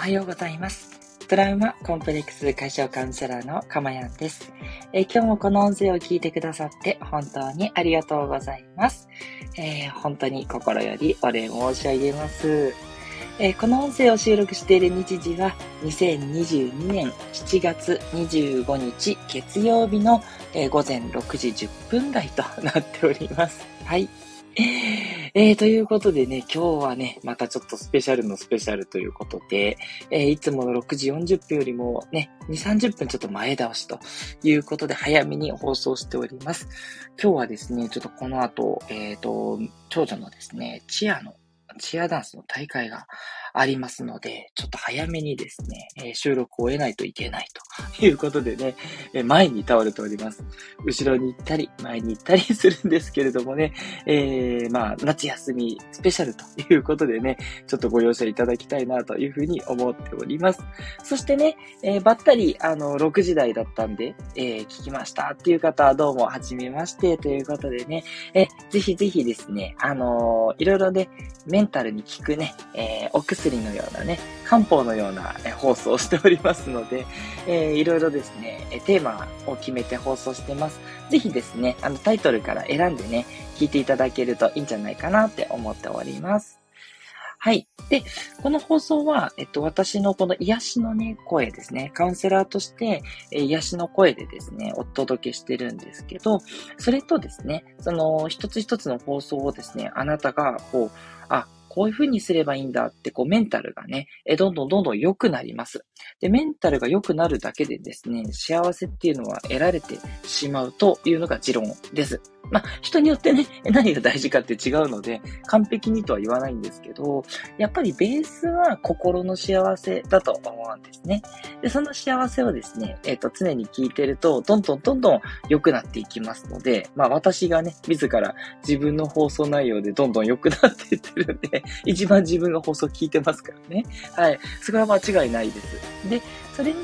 おはようございます。トラウマコンプレックス解消カウンセラーのかまやんです、えー、今日もこの音声を聞いてくださって本当にありがとうございます。えー、本当に心よりお礼申し上げます。えー、この音声を収録している日時は2022年7月25日月曜日の、え午前6時10分台となっております。はい。えー、ということでね、今日はね、またちょっとスペシャルのスペシャルということで、えー、いつもの6時40分よりもね、2、30分ちょっと前倒しということで、早めに放送しております。今日はですね、ちょっとこの後、えっ、ー、と、長女のですね、チアの、チアダンスの大会がありますので、ちょっと早めにですね、え、収録を終えないといけないということでね、え、前に倒れております。後ろに行ったり、前に行ったりするんですけれどもね、えー、まあ、夏休みスペシャルということでね、ちょっとご容赦いただきたいなというふうに思っております。そしてね、えー、ばったり、あの、6時台だったんで、えー、聞きましたっていう方はどうも、はじめましてということでね、えー、ぜひぜひですね、あの、いろいろね、メンタルに効くね、えー、お薬薬のようなね、漢方のような放送をしておりますので、えー、いろいろですね、テーマを決めて放送してます。ぜひですね、あのタイトルから選んでね、聞いていただけるといいんじゃないかなって思っております。はい。で、この放送は、えっと、私のこの癒しのね、声ですね。カウンセラーとして、え癒しの声でですね、お届けしてるんですけど、それとですね、その、一つ一つの放送をですね、あなたが、こう、あ、こういう風にすればいいんだって、こう、メンタルがね、えどんどんどんどん良くなります。で、メンタルが良くなるだけでですね、幸せっていうのは得られてしまうというのが持論です。まあ、人によってね、何が大事かって違うので、完璧にとは言わないんですけど、やっぱりベースは心の幸せだと思うんですね。で、その幸せをですね、えっ、ー、と、常に聞いてると、どんどんどんどん良くなっていきますので、まあ、私がね、自ら自分の放送内容でどんどん良くなっていってるんで、一番自分が放送聞いてますからね。はい。それは間違いないです。で、それ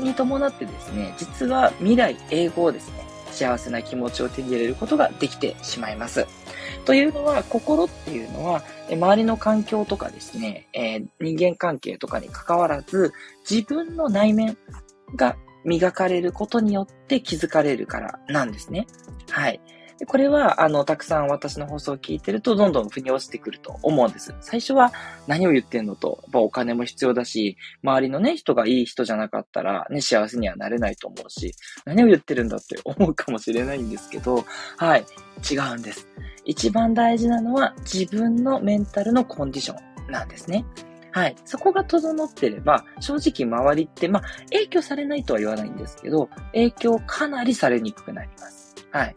に伴ってですね、実は未来、英語をですね、幸せな気持ちを手に入れることができてしまいます。というのは、心っていうのは、周りの環境とかですね、えー、人間関係とかに関わらず、自分の内面が磨かれることによって気づかれるからなんですね。はい。でこれは、あの、たくさん私の放送を聞いてると、どんどん腑に落ちてくると思うんです。最初は何を言ってんのと、やっぱお金も必要だし、周りのね、人がいい人じゃなかったら、ね、幸せにはなれないと思うし、何を言ってるんだって思うかもしれないんですけど、はい、違うんです。一番大事なのは、自分のメンタルのコンディションなんですね。はい。そこが整ってれば、正直周りって、まあ、影響されないとは言わないんですけど、影響かなりされにくくなります。はい。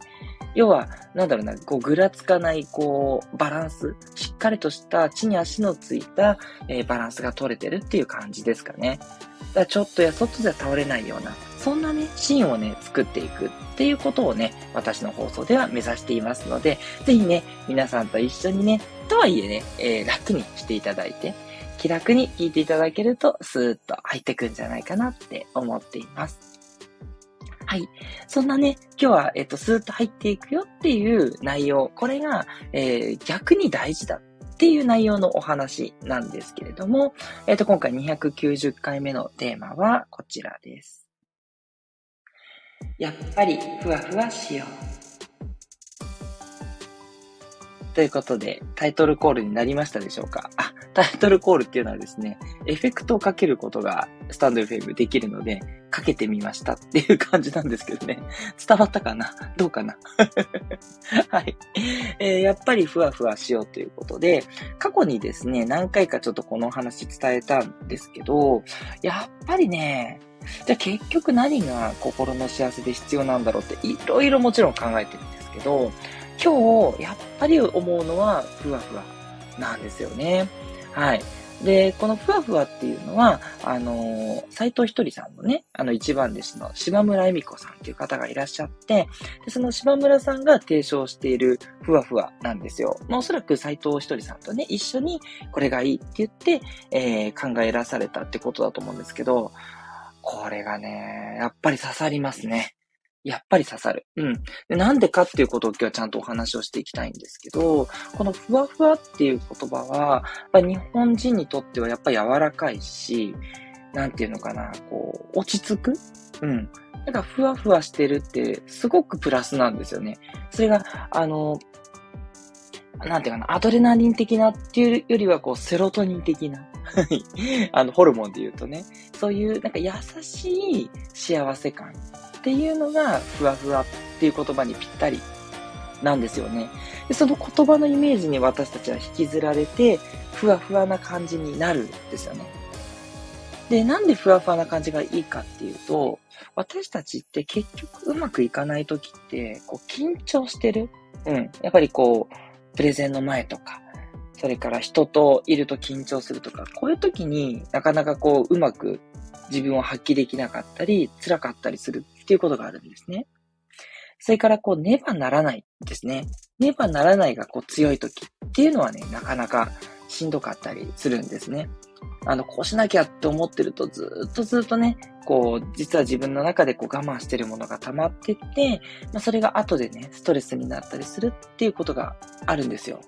要は、なんだろうな、こう、ぐらつかない、こう、バランス、しっかりとした地に足のついた、えー、バランスが取れてるっていう感じですかね。だからちょっとやそっとじゃ倒れないような、そんなね、シーンをね、作っていくっていうことをね、私の放送では目指していますので、ぜひね、皆さんと一緒にね、とはいえね、えー、楽にしていただいて、気楽に聞いていただけると、スーッと入ってくんじゃないかなって思っています。はい。そんなね、今日は、えっ、と、スーッと入っていくよっていう内容。これが、えー、逆に大事だっていう内容のお話なんですけれども、えっ、と、今回290回目のテーマはこちらです。やっぱりふわふわしよう。ということで、タイトルコールになりましたでしょうか？あ、タイトルコールっていうのはですね、エフェクトをかけることがスタンド FM できるので、かけてみましたっていう感じなんですけどね。伝わったかな？どうかな？はい。えー、やっぱりふわふわしようということで、過去にですね、何回かちょっとこの話伝えたんですけど、やっぱりね、じゃあ結局何が心の幸せで必要なんだろうっていろいろもちろん考えてるんですけど、今日、やっぱり思うのは、ふわふわなんですよね。はい。で、このふわふわっていうのは、あの、斎藤ひとりさんのね、あの一番弟子の島村恵美子さんっていう方がいらっしゃって、でその島村さんが提唱しているふわふわなんですよ。まあ、おそらく斎藤ひとりさんとね、一緒にこれがいいって言って、えー、考えらされたってことだと思うんですけど、これがね、やっぱり刺さりますね。やっぱり刺さる。うん。でなんでかっていうことを今日はちゃんとお話をしていきたいんですけど、このふわふわっていう言葉は、やっぱ日本人にとってはやっぱ柔らかいし、なんていうのかな、こう、落ち着く？うん。なんかふわふわしてるってすごくプラスなんですよね。それが、あの、なんていうかな、アドレナリン的なっていうよりは、こう、セロトニン的な、あの、ホルモンで言うとね、そういう、なんか優しい幸せ感っていうのが、ふわふわっていう言葉にぴったりなんですよね。でその言葉のイメージに私たちは引きずられて、ふわふわな感じになるんですよね。で、なんでふわふわな感じがいいかっていうと、私たちって結局うまくいかない時って、こう緊張してる。うん。やっぱりこう、プレゼンの前とか、それから人といると緊張するとか、こういう時になかなかこううまく自分を発揮できなかったり、辛かったりするっていうことがあるんですね。それからこう、ねばならないですね。ねばならないがこう強い時っていうのはね、なかなかしんどかったりするんですね。あの、こうしなきゃって思ってるとずっとずっとね、こう、実は自分の中でこう我慢してるものが溜まってって、まあ、それが後でね、ストレスになったりするっていうことがあるんですよ。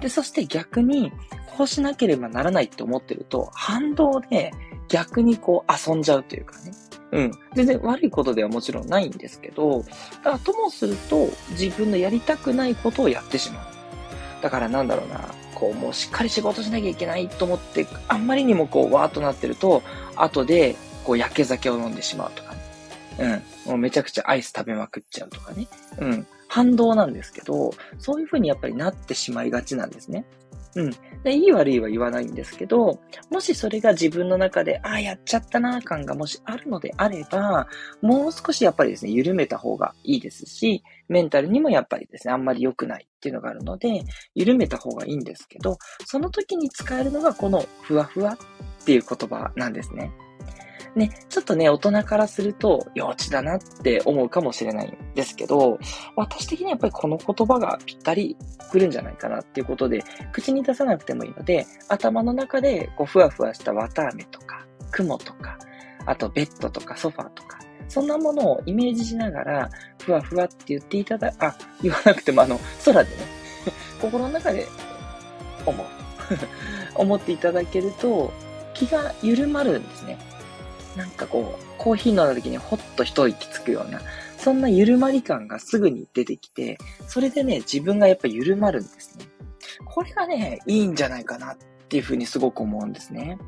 で、そして逆に、こうしなければならないって思ってると、反動で逆にこう遊んじゃうというかね。うん。全然悪いことではもちろんないんですけど、だからともすると自分のやりたくないことをやってしまう。だからなんだろうな、こうもうしっかり仕事しなきゃいけないと思って、あんまりにもこうわーっとなってると、後でこう焼け酒を飲んでしまうとかね。うん。もうめちゃくちゃアイス食べまくっちゃうとかね。うん。反動なんですけど、そういう風にやっぱりなってしまいがちなんですね。うん。で、いい悪いは言わないんですけど、もしそれが自分の中で、ああ、やっちゃったな感がもしあるのであれば、もう少しやっぱりですね、緩めた方がいいですし、メンタルにもやっぱりですね、あんまり良くないっていうのがあるので、緩めた方がいいんですけど、その時に使えるのがこのふわふわっていう言葉なんですね。ね、ちょっとね、大人からすると幼稚だなって思うかもしれないんですけど、私的にはやっぱりこの言葉がぴったりくるんじゃないかなっていうことで、口に出さなくてもいいので、頭の中でこうふわふわした綿飴とか、雲とか、あとベッドとかソファーとか、そんなものをイメージしながら、ふわふわって言っていただ、あ、言わなくてもあの、空でね、心の中で思う。思っていただけると、気が緩まるんですね。なんかこう、コーヒー飲んだ時にほっと一息つくような、そんな緩まり感がすぐに出てきて、それでね、自分がやっぱ緩まるんですね。これがね、いいんじゃないかなっていうふうにすごく思うんですね。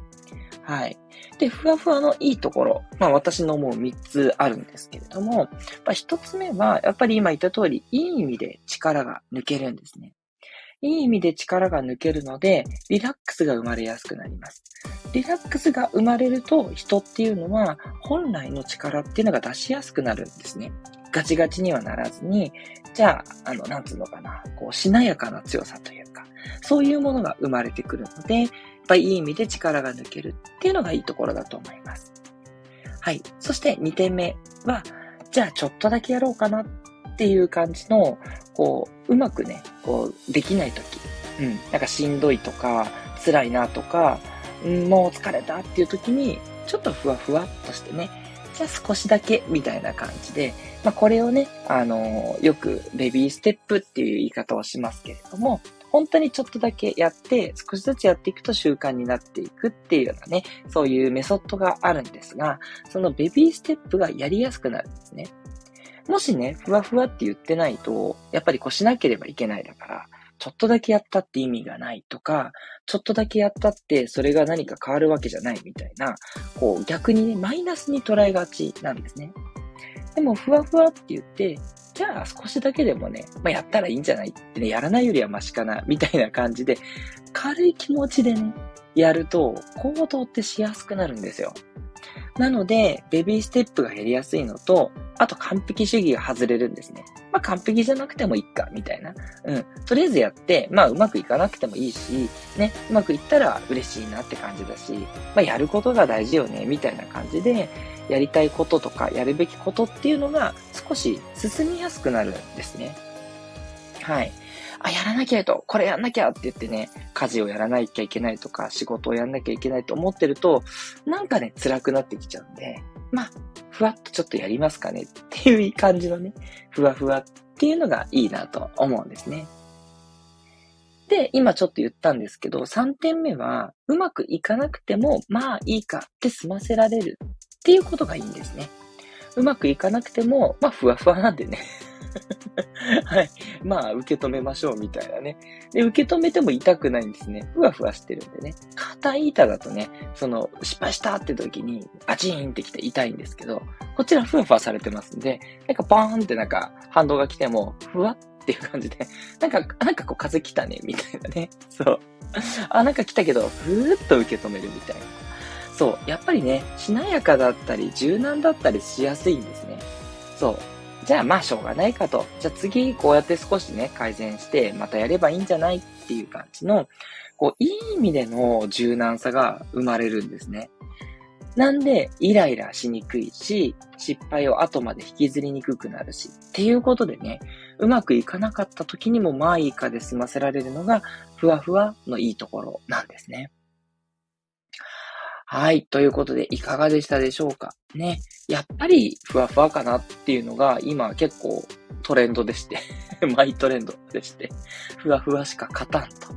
はい。で、ふわふわのいいところ。まあ私のもう3つあるんですけれども、まあ、1つ目は、やっぱり今言った通り、いい意味で力が抜けるんですね。いい意味で力が抜けるので、リラックスが生まれやすくなります。リラックスが生まれると、人っていうのは、本来の力っていうのが出しやすくなるんですね。ガチガチにはならずに、じゃあ、あの、なんつうのかな、こう、しなやかな強さというか、そういうものが生まれてくるので、やっぱりいい意味で力が抜けるっていうのがいいところだと思います。はい。そして2点目は、じゃあちょっとだけやろうかなっていう感じの、こう、うまくね、こう、できないとき、うん、なんかしんどいとか、辛いなとか、うん、もう疲れたっていう時に、ちょっとふわふわっとしてね、じゃあ少しだけみたいな感じで、まあこれをね、あのよくベビーステップっていう言い方をしますけれども、本当にちょっとだけやって、少しずつやっていくと習慣になっていくっていうようなね、そういうメソッドがあるんですが、そのベビーステップがやりやすくなるんですね。もしね、ふわふわって言ってないと、やっぱりこうしなければいけないだから、ちょっとだけやったって意味がないとか、ちょっとだけやったってそれが何か変わるわけじゃないみたいな、こう逆にね、マイナスに捉えがちなんですね。でも、ふわふわって言って、じゃあ少しだけでもね、まあ、やったらいいんじゃないってね、やらないよりはマシかな、みたいな感じで、軽い気持ちでね、やると行動ってしやすくなるんですよ。なので、ベビーステップが減りやすいのと、あと完璧主義が外れるんですね。まあ完璧じゃなくてもいいか、みたいな。うん。とりあえずやって、まあうまくいかなくてもいいし、ね、うまくいったら嬉しいなって感じだし、まあやることが大事よね、みたいな感じで、やりたいこととか、やるべきことっていうのが少し進みやすくなるんですね。はい。あ、やらなきゃと、これやんなきゃって言ってね、家事をやらなきゃいけないとか、仕事をやんなきゃいけないと思ってると、なんかね、辛くなってきちゃうんで、まあ、ふわっとちょっとやりますかねっていう感じのね、ふわふわっていうのがいいなと思うんですね。で、今ちょっと言ったんですけど、3点目は、うまくいかなくても、まあいいかって済ませられるっていうことがいいんですね。うまくいかなくても、まあふわふわなんでね はい。まあ、受け止めましょうみたいなね。で、受け止めても痛くないんですね。ふわふわしてるんでね。硬い板だとね、その、失敗したって時に、バチーンってきて痛いんですけど、こちらふわふわされてますんで、なんかバーンってなんか反動が来ても、ふわっていう感じで、なんか、なんかこう風来たね、みたいなね。そう。あ、なんか来たけど、ふーっと受け止めるみたいな。そう。やっぱりね、しなやかだったり、柔軟だったりしやすいんですね。そう。じゃあまあしょうがないかと。じゃあ次こうやって少しね、改善してまたやればいいんじゃないっていう感じの、こう、いい意味での柔軟さが生まれるんですね。なんで、イライラしにくいし、失敗を後まで引きずりにくくなるし、っていうことでね、うまくいかなかった時にもまあいいかで済ませられるのが、ふわふわのいいところなんですね。はい。ということで、いかがでしたでしょうか？ね。やっぱり、ふわふわかなっていうのが、今結構トレンドでして マイトレンドでして、ふわふわしか勝たんと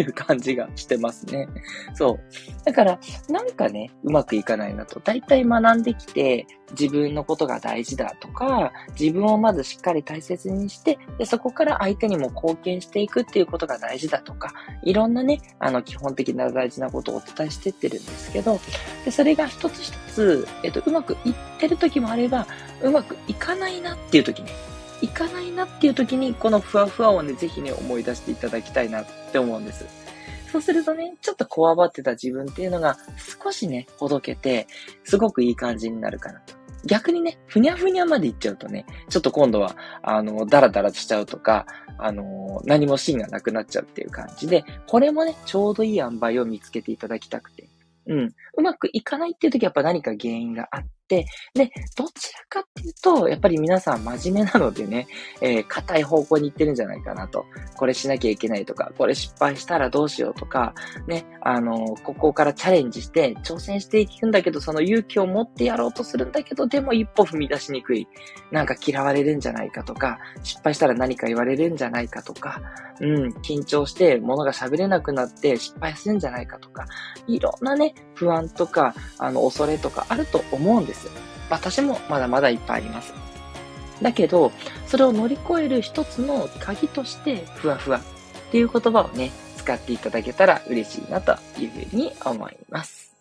いう感じがしてますね。そう。だから、なんかね、うまくいかないなと。だいたい学んできて、自分のことが大事だとか、自分をまずしっかり大切にして、でそこから相手にも貢献していくっていうことが大事だとか、いろんなね、あの、基本的な大事なことをお伝えしてってるんですけど、でそれが一つ一つ、えっと、うまくいってる時もあれば、うまくいかないなっていう時ね、いかないなっていう時に、このふわふわをね、ぜひね、思い出していただきたいなって思うんです。そうするとね、ちょっとこわばってた自分っていうのが少しね、ほどけて、すごくいい感じになるかなと。逆にね、ふにゃふにゃまでいっちゃうとね、ちょっと今度は、あの、ダラダラしちゃうとか、あの、何も芯がなくなっちゃうっていう感じで、これもね、ちょうどいい塩梅を見つけていただきたくて。うん。うまくいかないっていう時はやっぱ何か原因があっ、で、どちらかっていうと、やっぱり皆さん真面目なのでね、えー、硬い方向に行ってるんじゃないかなと。これしなきゃいけないとか、これ失敗したらどうしようとか、ね、あのー、ここからチャレンジして挑戦していくんだけど、その勇気を持ってやろうとするんだけど、でも一歩踏み出しにくい。なんか嫌われるんじゃないかとか、失敗したら何か言われるんじゃないかとか、うん、緊張して物が喋れなくなって失敗するんじゃないかとか、いろんなね、不安とか、あの、恐れとかあると思うんです。私もまだまだいっぱいあります。だけど、それを乗り越える一つの鍵として、ふわふわっていう言葉をね、使っていただけたら嬉しいなというふうに思います。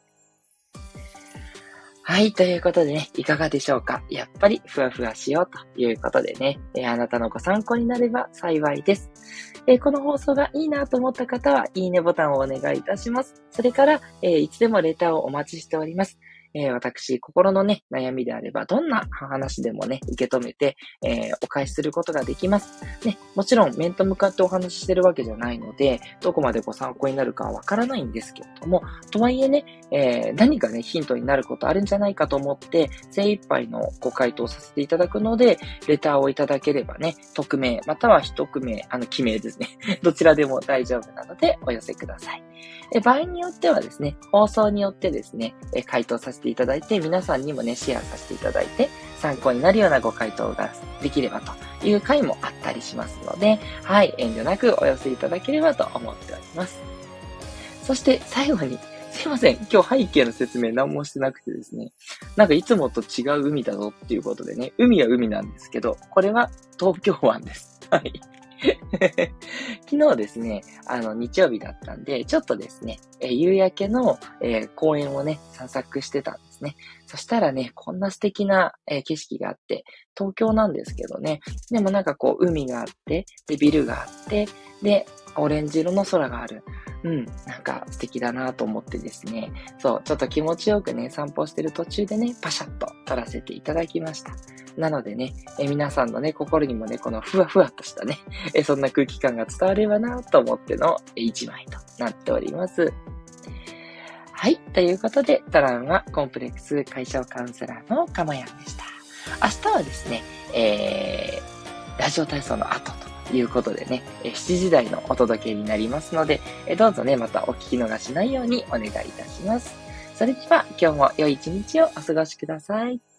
はい。ということでね、いかがでしょうか？やっぱりふわふわしようということでね、えー、あなたのご参考になれば幸いです。えー、この放送がいいなと思った方は、いいねボタンをお願いいたします。それから、えー、いつでもレターをお待ちしております。えー、私、心のね、悩みであれば、どんな話でもね、受け止めて、えー、お返しすることができます。ね、もちろん、面と向かってお話ししてるわけじゃないので、どこまでご参考になるかはわからないんですけれども、とはいえね、えー、何かね、ヒントになることあるんじゃないかと思って、精一杯のご回答させていただくので、レターをいただければね、匿名、または一組名、あの、記名ですね。どちらでも大丈夫なので、お寄せください。え場合によってはですね、放送によってですね、え回答させていただいて、皆さんにもね、シェアさせていただいて、参考になるようなご回答ができればという回もあったりしますので、はい、遠慮なくお寄せいただければと思っております。そして最後に、すいません。今日背景の説明何もしてなくてですね。なんかいつもと違う海だぞっていうことでね。海は海なんですけど、これは東京湾です。はい。昨日ですね、あの、日曜日だったんで、ちょっとですね、え夕焼けの、えー、公園をね、散策してたんですね。そしたらね、こんな素敵な、えー、景色があって、東京なんですけどね、でもなんかこう、海があって、で、ビルがあって、で、オレンジ色の空がある。うん、なんか素敵だなと思ってですね、そう、ちょっと気持ちよくね、散歩してる途中でね、パシャッと撮らせていただきました。なのでね、え皆さんのね、心にもね、このふわふわっとしたね、えそんな空気感が伝わればなと思っての一枚となっております。はい。ということで、トラウマコンプレックス解消カウンセラーのかまやんでした。明日はですね、えー、ラジオ体操の後ということでね、7時台のお届けになりますので、どうぞね、またお聞き逃しないようにお願いいたします。それでは今日も良い一日をお過ごしください。